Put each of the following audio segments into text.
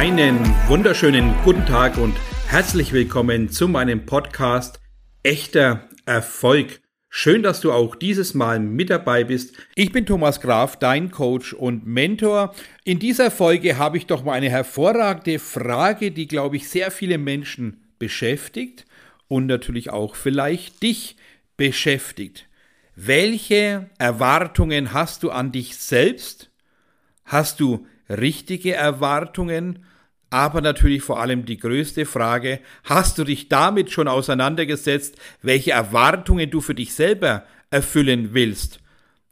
Einen wunderschönen guten Tag und herzlich willkommen zu meinem Podcast Echter Erfolg. Schön, dass du auch dieses Mal mit dabei bist. Ich bin Thomas Graf, dein Coach und Mentor. In dieser Folge habe ich doch mal eine hervorragende Frage, die, glaube ich, sehr viele Menschen beschäftigt und natürlich auch vielleicht dich beschäftigt. Welche Erwartungen hast du an dich selbst? Hast du richtige Erwartungen? Aber natürlich vor allem die größte Frage, hast du dich damit schon auseinandergesetzt, welche Erwartungen du für dich selber erfüllen willst?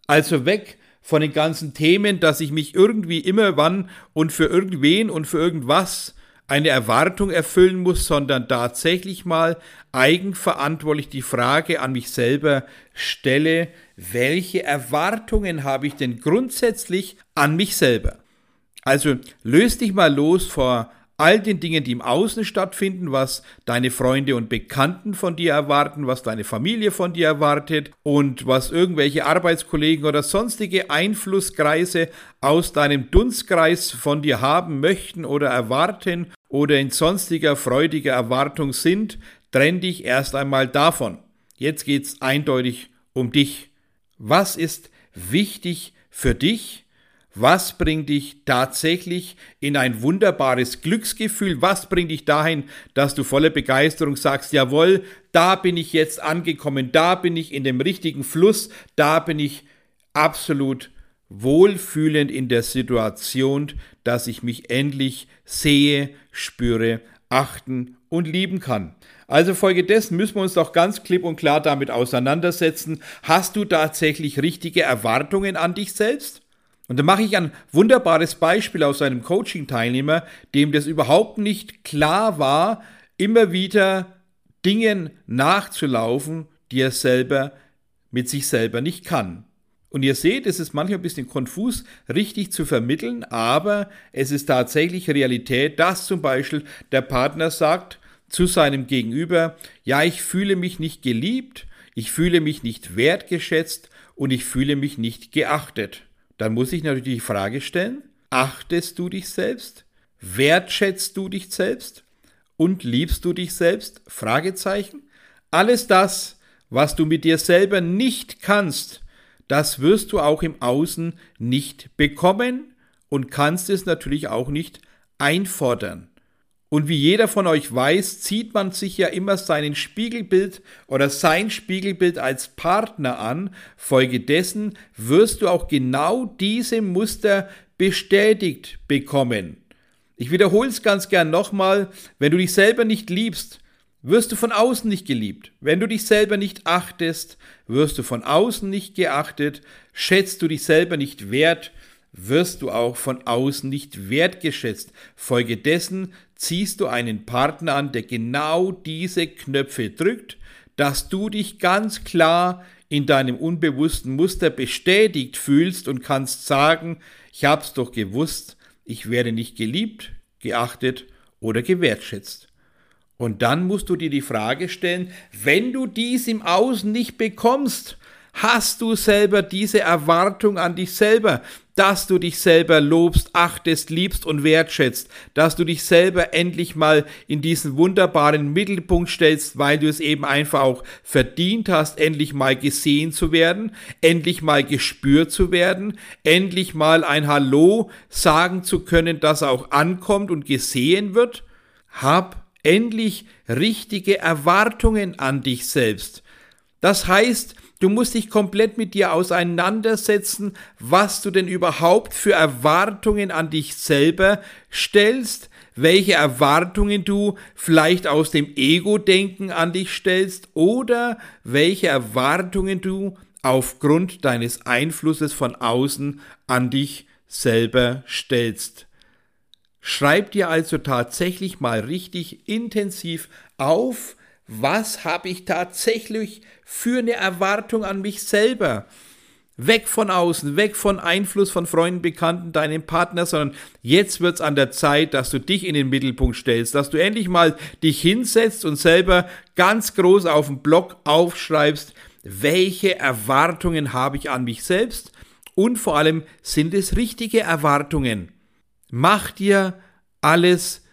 Also weg von den ganzen Themen, dass ich mich irgendwie immer wann und für irgendwen und für irgendwas eine Erwartung erfüllen muss, sondern tatsächlich mal eigenverantwortlich die Frage an mich selber stelle, welche Erwartungen habe ich denn grundsätzlich an mich selber? Also löst dich mal los vor all den Dingen, die im Außen stattfinden, was deine Freunde und Bekannten von dir erwarten, was deine Familie von dir erwartet und was irgendwelche Arbeitskollegen oder sonstige Einflusskreise aus deinem Dunstkreis von dir haben möchten oder erwarten oder in sonstiger freudiger Erwartung sind, trenn dich erst einmal davon. Jetzt geht's eindeutig um dich. Was ist wichtig für dich? Was bringt dich tatsächlich in ein wunderbares Glücksgefühl? Was bringt dich dahin, dass du voller Begeisterung sagst, jawohl, da bin ich jetzt angekommen, da bin ich in dem richtigen Fluss, da bin ich absolut wohlfühlend in der Situation, dass ich mich endlich sehe, spüre, achten und lieben kann. Also folgedessen müssen wir uns doch ganz klipp und klar damit auseinandersetzen. Hast du tatsächlich richtige Erwartungen an dich selbst? Und da mache ich ein wunderbares Beispiel aus einem Coaching-Teilnehmer, dem das überhaupt nicht klar war, immer wieder Dingen nachzulaufen, die er selber mit sich selber nicht kann. Und ihr seht, es ist manchmal ein bisschen konfus, richtig zu vermitteln, aber es ist tatsächlich Realität, dass zum Beispiel der Partner sagt zu seinem Gegenüber, ja, ich fühle mich nicht geliebt, ich fühle mich nicht wertgeschätzt und ich fühle mich nicht geachtet dann muss ich natürlich die Frage stellen, achtest du dich selbst? Wertschätzt du dich selbst? Und liebst du dich selbst? Fragezeichen. Alles das, was du mit dir selber nicht kannst, das wirst du auch im Außen nicht bekommen und kannst es natürlich auch nicht einfordern. Und wie jeder von euch weiß, zieht man sich ja immer seinen Spiegelbild oder sein Spiegelbild als Partner an. Folgedessen wirst du auch genau diese Muster bestätigt bekommen. Ich wiederhole es ganz gern nochmal, wenn du dich selber nicht liebst, wirst du von außen nicht geliebt. Wenn du dich selber nicht achtest, wirst du von außen nicht geachtet. Schätzt du dich selber nicht wert, wirst du auch von außen nicht wertgeschätzt. Folgedessen ziehst du einen Partner an, der genau diese Knöpfe drückt, dass du dich ganz klar in deinem unbewussten Muster bestätigt fühlst und kannst sagen, ich hab's doch gewusst, ich werde nicht geliebt, geachtet oder gewertschätzt. Und dann musst du dir die Frage stellen, wenn du dies im Außen nicht bekommst, Hast du selber diese Erwartung an dich selber, dass du dich selber lobst, achtest, liebst und wertschätzt, dass du dich selber endlich mal in diesen wunderbaren Mittelpunkt stellst, weil du es eben einfach auch verdient hast, endlich mal gesehen zu werden, endlich mal gespürt zu werden, endlich mal ein Hallo sagen zu können, das auch ankommt und gesehen wird? Hab endlich richtige Erwartungen an dich selbst. Das heißt, Du musst dich komplett mit dir auseinandersetzen, was du denn überhaupt für Erwartungen an dich selber stellst, welche Erwartungen du vielleicht aus dem Ego-Denken an dich stellst oder welche Erwartungen du aufgrund deines Einflusses von außen an dich selber stellst. Schreib dir also tatsächlich mal richtig intensiv auf, was habe ich tatsächlich für eine Erwartung an mich selber? Weg von außen, weg von Einfluss von Freunden, Bekannten, deinem Partner, sondern jetzt wird es an der Zeit, dass du dich in den Mittelpunkt stellst, dass du endlich mal dich hinsetzt und selber ganz groß auf dem Blog aufschreibst, welche Erwartungen habe ich an mich selbst und vor allem sind es richtige Erwartungen. Mach dir alles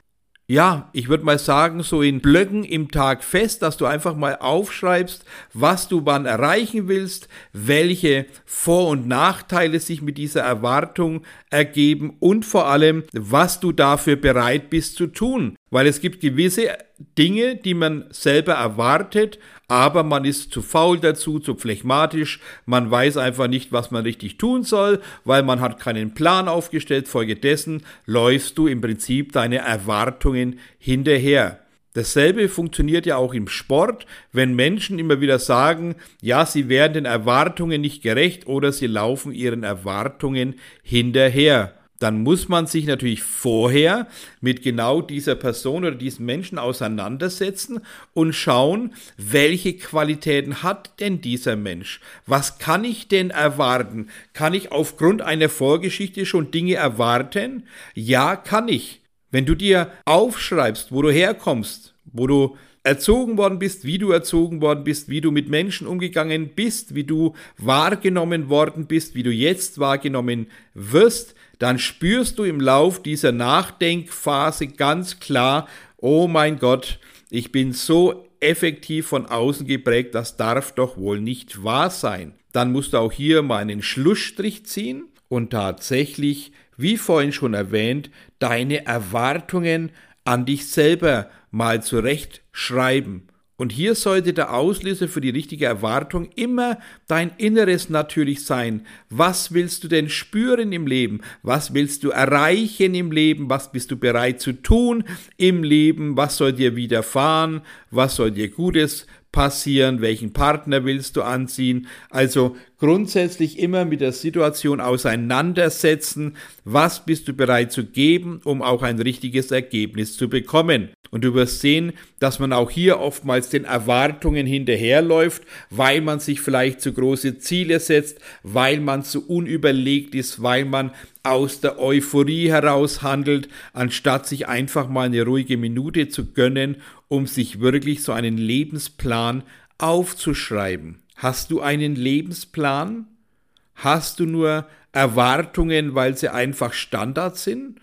ja, ich würde mal sagen, so in Blöcken im Tag fest, dass du einfach mal aufschreibst, was du wann erreichen willst, welche Vor- und Nachteile sich mit dieser Erwartung ergeben und vor allem, was du dafür bereit bist zu tun. Weil es gibt gewisse Dinge, die man selber erwartet, aber man ist zu faul dazu, zu phlegmatisch, man weiß einfach nicht, was man richtig tun soll, weil man hat keinen Plan aufgestellt, folgedessen läufst du im Prinzip deine Erwartungen hinterher. Dasselbe funktioniert ja auch im Sport, wenn Menschen immer wieder sagen, ja, sie werden den Erwartungen nicht gerecht oder sie laufen ihren Erwartungen hinterher dann muss man sich natürlich vorher mit genau dieser Person oder diesem Menschen auseinandersetzen und schauen, welche Qualitäten hat denn dieser Mensch? Was kann ich denn erwarten? Kann ich aufgrund einer Vorgeschichte schon Dinge erwarten? Ja, kann ich. Wenn du dir aufschreibst, wo du herkommst, wo du erzogen worden bist, wie du erzogen worden bist, wie du mit Menschen umgegangen bist, wie du wahrgenommen worden bist, wie du jetzt wahrgenommen wirst, dann spürst du im Lauf dieser Nachdenkphase ganz klar, oh mein Gott, ich bin so effektiv von außen geprägt, das darf doch wohl nicht wahr sein. Dann musst du auch hier mal einen Schlussstrich ziehen und tatsächlich, wie vorhin schon erwähnt, deine Erwartungen an dich selber mal zurechtschreiben. Und hier sollte der Auslöser für die richtige Erwartung immer dein Inneres natürlich sein. Was willst du denn spüren im Leben? Was willst du erreichen im Leben? Was bist du bereit zu tun im Leben? Was soll dir widerfahren? Was soll dir Gutes passieren? Welchen Partner willst du anziehen? Also grundsätzlich immer mit der Situation auseinandersetzen. Was bist du bereit zu geben, um auch ein richtiges Ergebnis zu bekommen? Und du wirst sehen, dass man auch hier oftmals den Erwartungen hinterherläuft, weil man sich vielleicht zu große Ziele setzt, weil man zu unüberlegt ist, weil man aus der Euphorie heraus handelt, anstatt sich einfach mal eine ruhige Minute zu gönnen, um sich wirklich so einen Lebensplan aufzuschreiben. Hast du einen Lebensplan? Hast du nur Erwartungen, weil sie einfach Standard sind?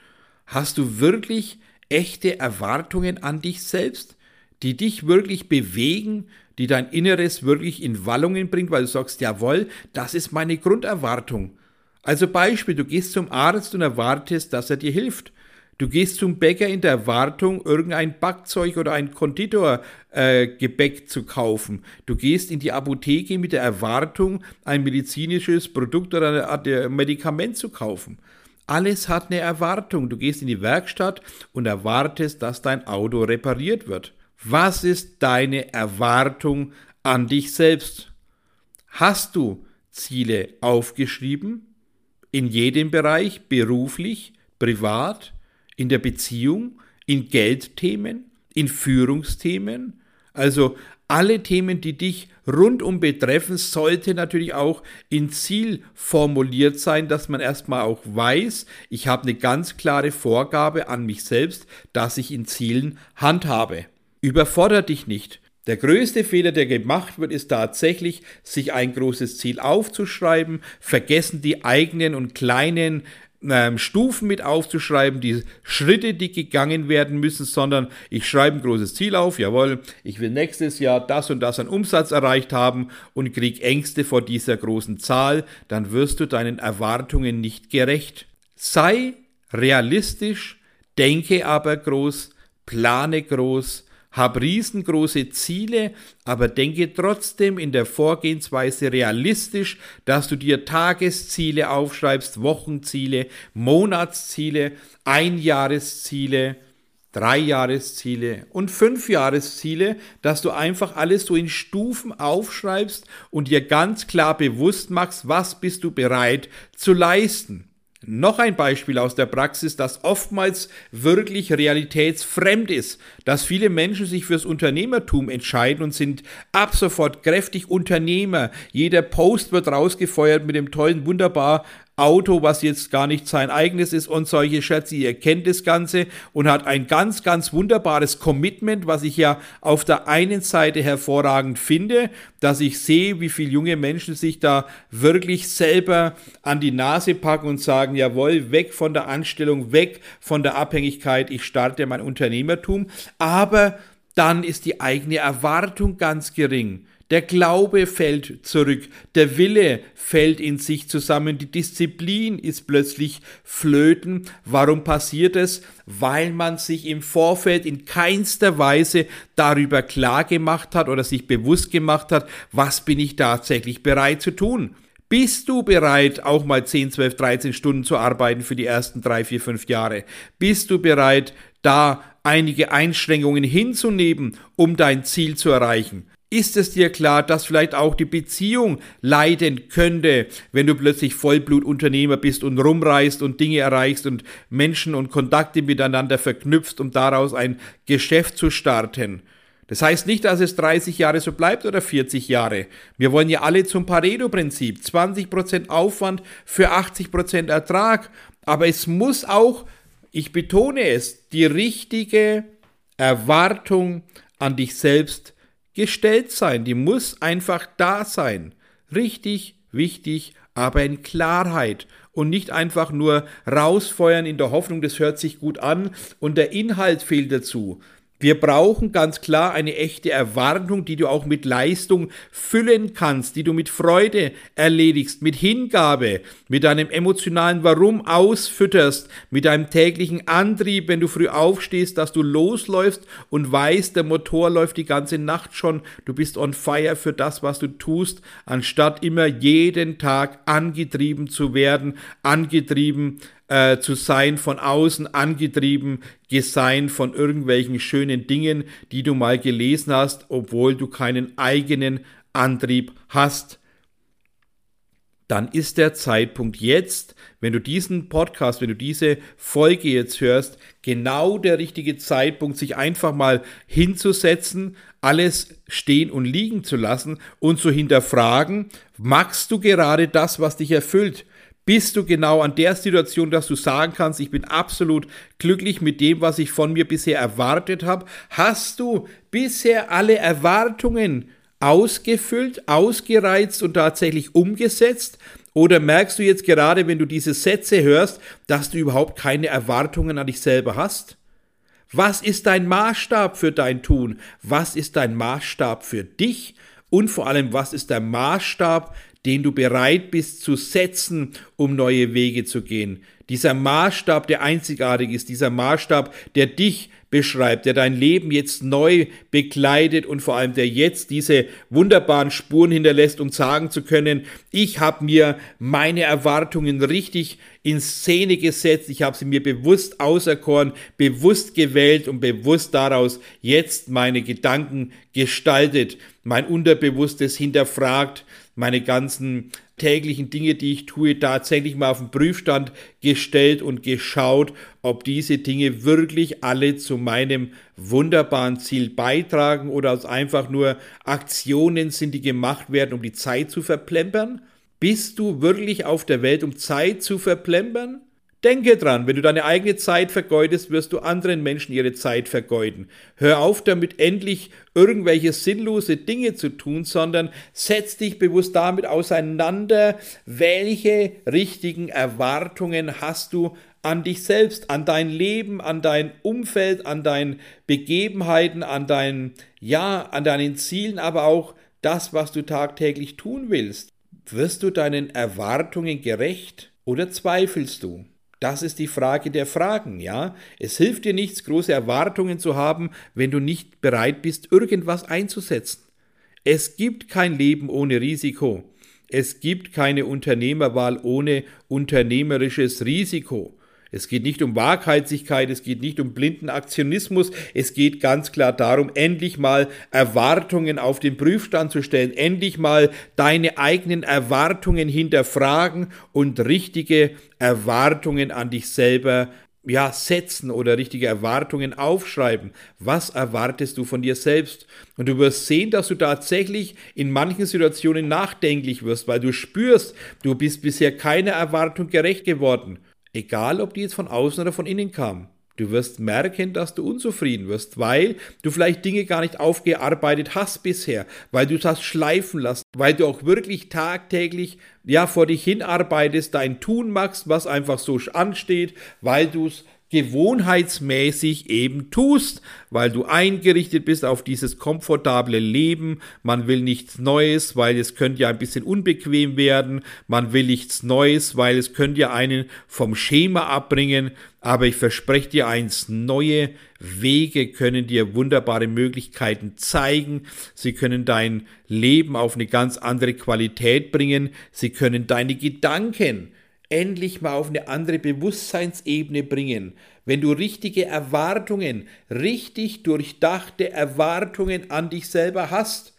Hast du wirklich echte Erwartungen an dich selbst, die dich wirklich bewegen, die dein Inneres wirklich in Wallungen bringt, weil du sagst, jawohl, das ist meine Grunderwartung. Also Beispiel, du gehst zum Arzt und erwartest, dass er dir hilft. Du gehst zum Bäcker in der Erwartung, irgendein Backzeug oder ein Konditorgebäck äh, zu kaufen. Du gehst in die Apotheke mit der Erwartung, ein medizinisches Produkt oder ein Medikament zu kaufen. Alles hat eine Erwartung. Du gehst in die Werkstatt und erwartest, dass dein Auto repariert wird. Was ist deine Erwartung an dich selbst? Hast du Ziele aufgeschrieben? In jedem Bereich, beruflich, privat, in der Beziehung, in Geldthemen, in Führungsthemen? Also alle Themen, die dich rundum betreffen, sollte natürlich auch in Ziel formuliert sein, dass man erstmal auch weiß, ich habe eine ganz klare Vorgabe an mich selbst, dass ich in Zielen handhabe. Überforder dich nicht. Der größte Fehler, der gemacht wird, ist tatsächlich, sich ein großes Ziel aufzuschreiben, vergessen die eigenen und kleinen ähm, Stufen mit aufzuschreiben, die Schritte, die gegangen werden müssen, sondern ich schreibe ein großes Ziel auf, jawohl, ich will nächstes Jahr das und das an Umsatz erreicht haben und krieg Ängste vor dieser großen Zahl, dann wirst du deinen Erwartungen nicht gerecht. Sei realistisch, denke aber groß, plane groß, hab riesengroße Ziele, aber denke trotzdem in der Vorgehensweise realistisch, dass du dir Tagesziele aufschreibst, Wochenziele, Monatsziele, Einjahresziele, Dreijahresziele und Fünfjahresziele, dass du einfach alles so in Stufen aufschreibst und dir ganz klar bewusst machst, was bist du bereit zu leisten. Noch ein Beispiel aus der Praxis, das oftmals wirklich realitätsfremd ist, dass viele Menschen sich fürs Unternehmertum entscheiden und sind ab sofort kräftig Unternehmer. Jeder Post wird rausgefeuert mit dem tollen, wunderbar Auto, was jetzt gar nicht sein eigenes ist und solche Schätze. Ihr kennt das Ganze und hat ein ganz, ganz wunderbares Commitment, was ich ja auf der einen Seite hervorragend finde, dass ich sehe, wie viele junge Menschen sich da wirklich selber an die Nase packen und sagen, jawohl, weg von der Anstellung, weg von der Abhängigkeit, ich starte mein Unternehmertum. Aber dann ist die eigene Erwartung ganz gering. Der Glaube fällt zurück, der Wille fällt in sich zusammen, die Disziplin ist plötzlich flöten. Warum passiert es? Weil man sich im Vorfeld in keinster Weise darüber klar gemacht hat oder sich bewusst gemacht hat, was bin ich tatsächlich bereit zu tun. Bist du bereit, auch mal 10, 12, 13 Stunden zu arbeiten für die ersten 3, 4, 5 Jahre? Bist du bereit, da einige Einschränkungen hinzunehmen, um dein Ziel zu erreichen? Ist es dir klar, dass vielleicht auch die Beziehung leiden könnte, wenn du plötzlich Vollblutunternehmer bist und rumreist und Dinge erreichst und Menschen und Kontakte miteinander verknüpfst, um daraus ein Geschäft zu starten? Das heißt nicht, dass es 30 Jahre so bleibt oder 40 Jahre. Wir wollen ja alle zum Pareto-Prinzip. 20% Aufwand für 80% Ertrag. Aber es muss auch, ich betone es, die richtige Erwartung an dich selbst gestellt sein, die muss einfach da sein. Richtig, wichtig, aber in Klarheit und nicht einfach nur rausfeuern in der Hoffnung, das hört sich gut an und der Inhalt fehlt dazu. Wir brauchen ganz klar eine echte Erwartung, die du auch mit Leistung füllen kannst, die du mit Freude erledigst, mit Hingabe, mit deinem emotionalen Warum ausfütterst, mit deinem täglichen Antrieb, wenn du früh aufstehst, dass du losläufst und weißt, der Motor läuft die ganze Nacht schon, du bist on fire für das, was du tust, anstatt immer jeden Tag angetrieben zu werden, angetrieben äh, zu sein, von außen angetrieben, gesein von irgendwelchen schönen Dingen, die du mal gelesen hast, obwohl du keinen eigenen Antrieb hast. Dann ist der Zeitpunkt jetzt, wenn du diesen Podcast, wenn du diese Folge jetzt hörst, genau der richtige Zeitpunkt, sich einfach mal hinzusetzen, alles stehen und liegen zu lassen und zu hinterfragen, magst du gerade das, was dich erfüllt? Bist du genau an der Situation, dass du sagen kannst, ich bin absolut glücklich mit dem, was ich von mir bisher erwartet habe? Hast du bisher alle Erwartungen ausgefüllt, ausgereizt und tatsächlich umgesetzt? Oder merkst du jetzt gerade, wenn du diese Sätze hörst, dass du überhaupt keine Erwartungen an dich selber hast? Was ist dein Maßstab für dein Tun? Was ist dein Maßstab für dich? Und vor allem, was ist der Maßstab, den du bereit bist zu setzen, um neue Wege zu gehen. Dieser Maßstab, der einzigartig ist, dieser Maßstab, der dich beschreibt, der dein Leben jetzt neu begleitet und vor allem der jetzt diese wunderbaren Spuren hinterlässt, um sagen zu können, ich habe mir meine Erwartungen richtig in Szene gesetzt, ich habe sie mir bewusst auserkoren, bewusst gewählt und bewusst daraus jetzt meine Gedanken gestaltet, mein Unterbewusstes hinterfragt, meine ganzen täglichen Dinge, die ich tue, tatsächlich mal auf den Prüfstand gestellt und geschaut, ob diese Dinge wirklich alle zu meinem wunderbaren Ziel beitragen oder es einfach nur Aktionen sind, die gemacht werden, um die Zeit zu verplempern. Bist du wirklich auf der Welt, um Zeit zu verplempern? Denke dran, wenn du deine eigene Zeit vergeudest, wirst du anderen Menschen ihre Zeit vergeuden. Hör auf damit endlich irgendwelche sinnlose Dinge zu tun, sondern setz dich bewusst damit auseinander, welche richtigen Erwartungen hast du an dich selbst, an dein Leben, an dein Umfeld, an deine Begebenheiten, an dein, ja, an deinen Zielen, aber auch das, was du tagtäglich tun willst. Wirst du deinen Erwartungen gerecht oder zweifelst du? Das ist die Frage der Fragen, ja. Es hilft dir nichts, große Erwartungen zu haben, wenn du nicht bereit bist, irgendwas einzusetzen. Es gibt kein Leben ohne Risiko. Es gibt keine Unternehmerwahl ohne unternehmerisches Risiko. Es geht nicht um Waghalsigkeit, es geht nicht um blinden Aktionismus, es geht ganz klar darum, endlich mal Erwartungen auf den Prüfstand zu stellen, endlich mal deine eigenen Erwartungen hinterfragen und richtige Erwartungen an dich selber ja, setzen oder richtige Erwartungen aufschreiben. Was erwartest du von dir selbst? Und du wirst sehen, dass du tatsächlich in manchen Situationen nachdenklich wirst, weil du spürst, du bist bisher keiner Erwartung gerecht geworden. Egal, ob die jetzt von außen oder von innen kam. Du wirst merken, dass du unzufrieden wirst, weil du vielleicht Dinge gar nicht aufgearbeitet hast bisher, weil du es hast schleifen lassen, weil du auch wirklich tagtäglich ja vor dich hinarbeitest, dein Tun machst, was einfach so ansteht, weil du es gewohnheitsmäßig eben tust, weil du eingerichtet bist auf dieses komfortable Leben. Man will nichts Neues, weil es könnte ja ein bisschen unbequem werden. Man will nichts Neues, weil es könnte ja einen vom Schema abbringen. Aber ich verspreche dir eins, neue Wege können dir wunderbare Möglichkeiten zeigen. Sie können dein Leben auf eine ganz andere Qualität bringen. Sie können deine Gedanken endlich mal auf eine andere Bewusstseinsebene bringen. Wenn du richtige Erwartungen, richtig durchdachte Erwartungen an dich selber hast,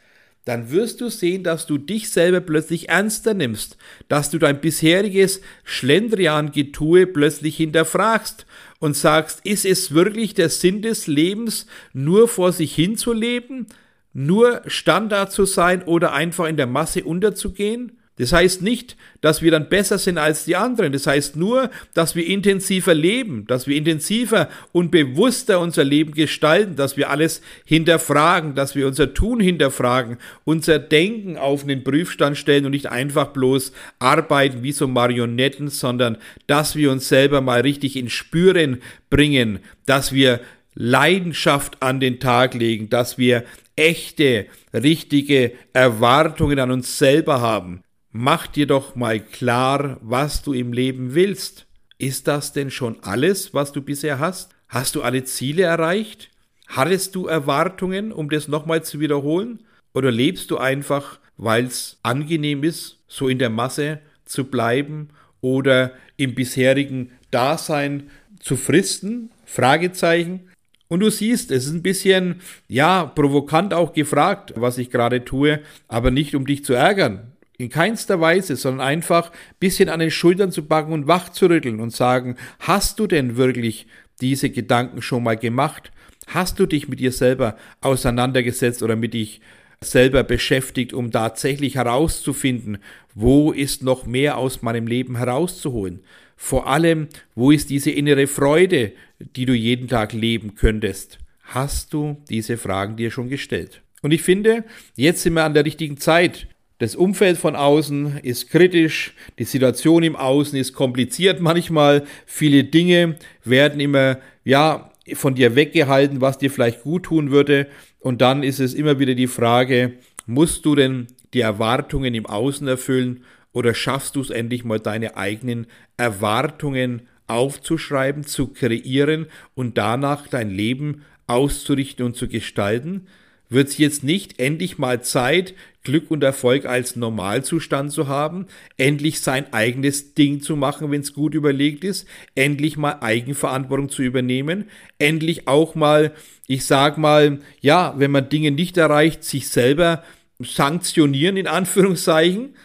dann wirst du sehen, dass du dich selber plötzlich ernster nimmst, dass du dein bisheriges Schlendrian-Getue plötzlich hinterfragst und sagst, ist es wirklich der Sinn des Lebens, nur vor sich hinzuleben, nur Standard zu sein oder einfach in der Masse unterzugehen? Das heißt nicht, dass wir dann besser sind als die anderen. Das heißt nur, dass wir intensiver leben, dass wir intensiver und bewusster unser Leben gestalten, dass wir alles hinterfragen, dass wir unser Tun hinterfragen, unser Denken auf den Prüfstand stellen und nicht einfach bloß arbeiten wie so Marionetten, sondern dass wir uns selber mal richtig in Spüren bringen, dass wir Leidenschaft an den Tag legen, dass wir echte, richtige Erwartungen an uns selber haben. Mach dir doch mal klar, was du im Leben willst. Ist das denn schon alles, was du bisher hast? Hast du alle Ziele erreicht? Hattest du Erwartungen, um das nochmal zu wiederholen? Oder lebst du einfach, weil es angenehm ist, so in der Masse zu bleiben oder im bisherigen Dasein zu fristen? Fragezeichen. Und du siehst, es ist ein bisschen, ja, provokant auch gefragt, was ich gerade tue, aber nicht um dich zu ärgern. In keinster Weise, sondern einfach ein bisschen an den Schultern zu packen und wach zu rütteln und sagen, hast du denn wirklich diese Gedanken schon mal gemacht? Hast du dich mit dir selber auseinandergesetzt oder mit dich selber beschäftigt, um tatsächlich herauszufinden, wo ist noch mehr aus meinem Leben herauszuholen? Vor allem, wo ist diese innere Freude, die du jeden Tag leben könntest? Hast du diese Fragen dir schon gestellt? Und ich finde, jetzt sind wir an der richtigen Zeit, das Umfeld von außen ist kritisch, die Situation im Außen ist kompliziert manchmal, viele Dinge werden immer, ja, von dir weggehalten, was dir vielleicht gut tun würde. Und dann ist es immer wieder die Frage, musst du denn die Erwartungen im Außen erfüllen oder schaffst du es endlich mal deine eigenen Erwartungen aufzuschreiben, zu kreieren und danach dein Leben auszurichten und zu gestalten? Wird es jetzt nicht endlich mal Zeit, Glück und Erfolg als Normalzustand zu haben, endlich sein eigenes Ding zu machen, wenn es gut überlegt ist, endlich mal Eigenverantwortung zu übernehmen, endlich auch mal, ich sag mal, ja, wenn man Dinge nicht erreicht, sich selber sanktionieren, in Anführungszeichen,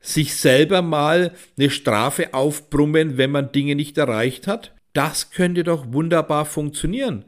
sich selber mal eine Strafe aufbrummen, wenn man Dinge nicht erreicht hat. Das könnte doch wunderbar funktionieren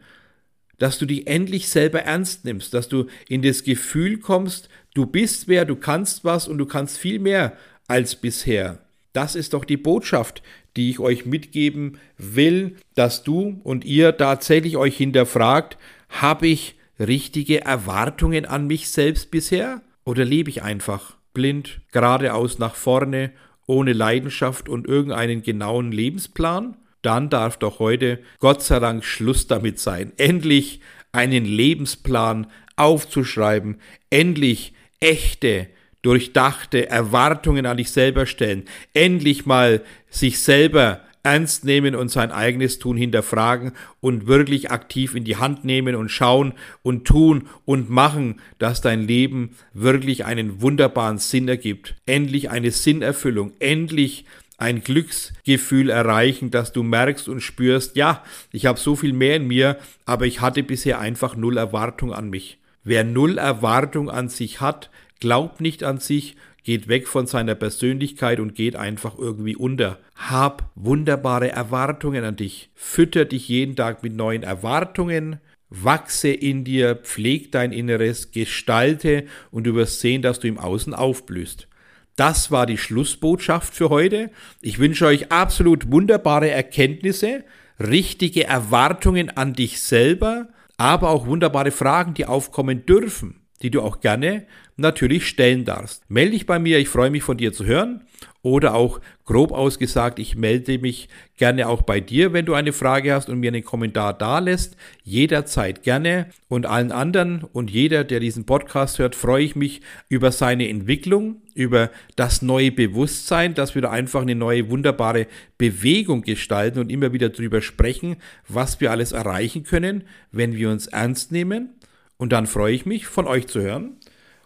dass du dich endlich selber ernst nimmst, dass du in das Gefühl kommst, du bist wer, du kannst was und du kannst viel mehr als bisher. Das ist doch die Botschaft, die ich euch mitgeben will, dass du und ihr tatsächlich euch hinterfragt, habe ich richtige Erwartungen an mich selbst bisher oder lebe ich einfach blind, geradeaus nach vorne, ohne Leidenschaft und irgendeinen genauen Lebensplan? Dann darf doch heute Gott sei Dank Schluss damit sein, endlich einen Lebensplan aufzuschreiben, endlich echte, durchdachte Erwartungen an dich selber stellen, endlich mal sich selber ernst nehmen und sein eigenes Tun hinterfragen und wirklich aktiv in die Hand nehmen und schauen und tun und machen, dass dein Leben wirklich einen wunderbaren Sinn ergibt. Endlich eine Sinnerfüllung, endlich ein Glücksgefühl erreichen, dass du merkst und spürst, ja, ich habe so viel mehr in mir, aber ich hatte bisher einfach null Erwartung an mich. Wer null Erwartung an sich hat, glaubt nicht an sich, geht weg von seiner Persönlichkeit und geht einfach irgendwie unter. Hab wunderbare Erwartungen an dich. Fütter dich jeden Tag mit neuen Erwartungen. Wachse in dir, pfleg dein Inneres, gestalte und du wirst sehen, dass du im Außen aufblühst. Das war die Schlussbotschaft für heute. Ich wünsche euch absolut wunderbare Erkenntnisse, richtige Erwartungen an dich selber, aber auch wunderbare Fragen, die aufkommen dürfen die du auch gerne natürlich stellen darfst. Melde dich bei mir, ich freue mich von dir zu hören. Oder auch grob ausgesagt, ich melde mich gerne auch bei dir, wenn du eine Frage hast und mir einen Kommentar da lässt. Jederzeit gerne. Und allen anderen und jeder, der diesen Podcast hört, freue ich mich über seine Entwicklung, über das neue Bewusstsein, dass wir da einfach eine neue wunderbare Bewegung gestalten und immer wieder darüber sprechen, was wir alles erreichen können, wenn wir uns ernst nehmen und dann freue ich mich, von euch zu hören.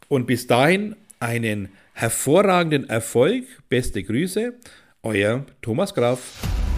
Und bis dahin einen hervorragenden Erfolg. Beste Grüße, euer Thomas Graf.